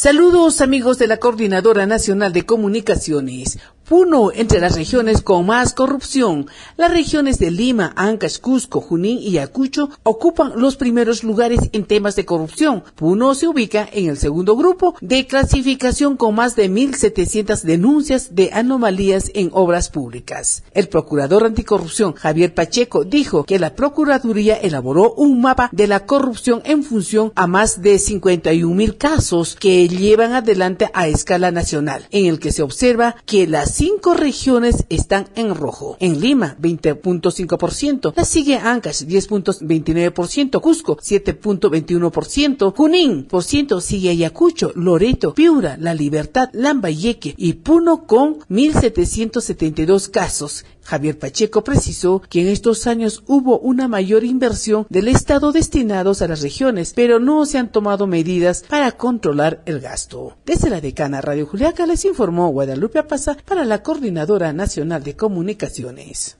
Saludos amigos de la Coordinadora Nacional de Comunicaciones. Puno entre las regiones con más corrupción. Las regiones de Lima, Ancash, Cusco, Junín y Ayacucho ocupan los primeros lugares en temas de corrupción. Puno se ubica en el segundo grupo de clasificación con más de 1.700 denuncias de anomalías en obras públicas. El procurador anticorrupción Javier Pacheco dijo que la Procuraduría elaboró un mapa de la corrupción en función a más de 51 mil casos que llevan adelante a escala nacional, en el que se observa que las cinco regiones están en rojo. En Lima, 20.5%. La sigue Ancash, 10.29%. Cusco, 7.21%. Junín, por ciento, sigue Ayacucho, Loreto, Piura, La Libertad, Lambayeque y Puno con 1.772 casos. Javier Pacheco precisó que en estos años hubo una mayor inversión del Estado destinados a las regiones, pero no se han tomado medidas para controlar el gasto. Desde la decana Radio Juliaca les informó Guadalupe Apaza para la Coordinadora Nacional de Comunicaciones.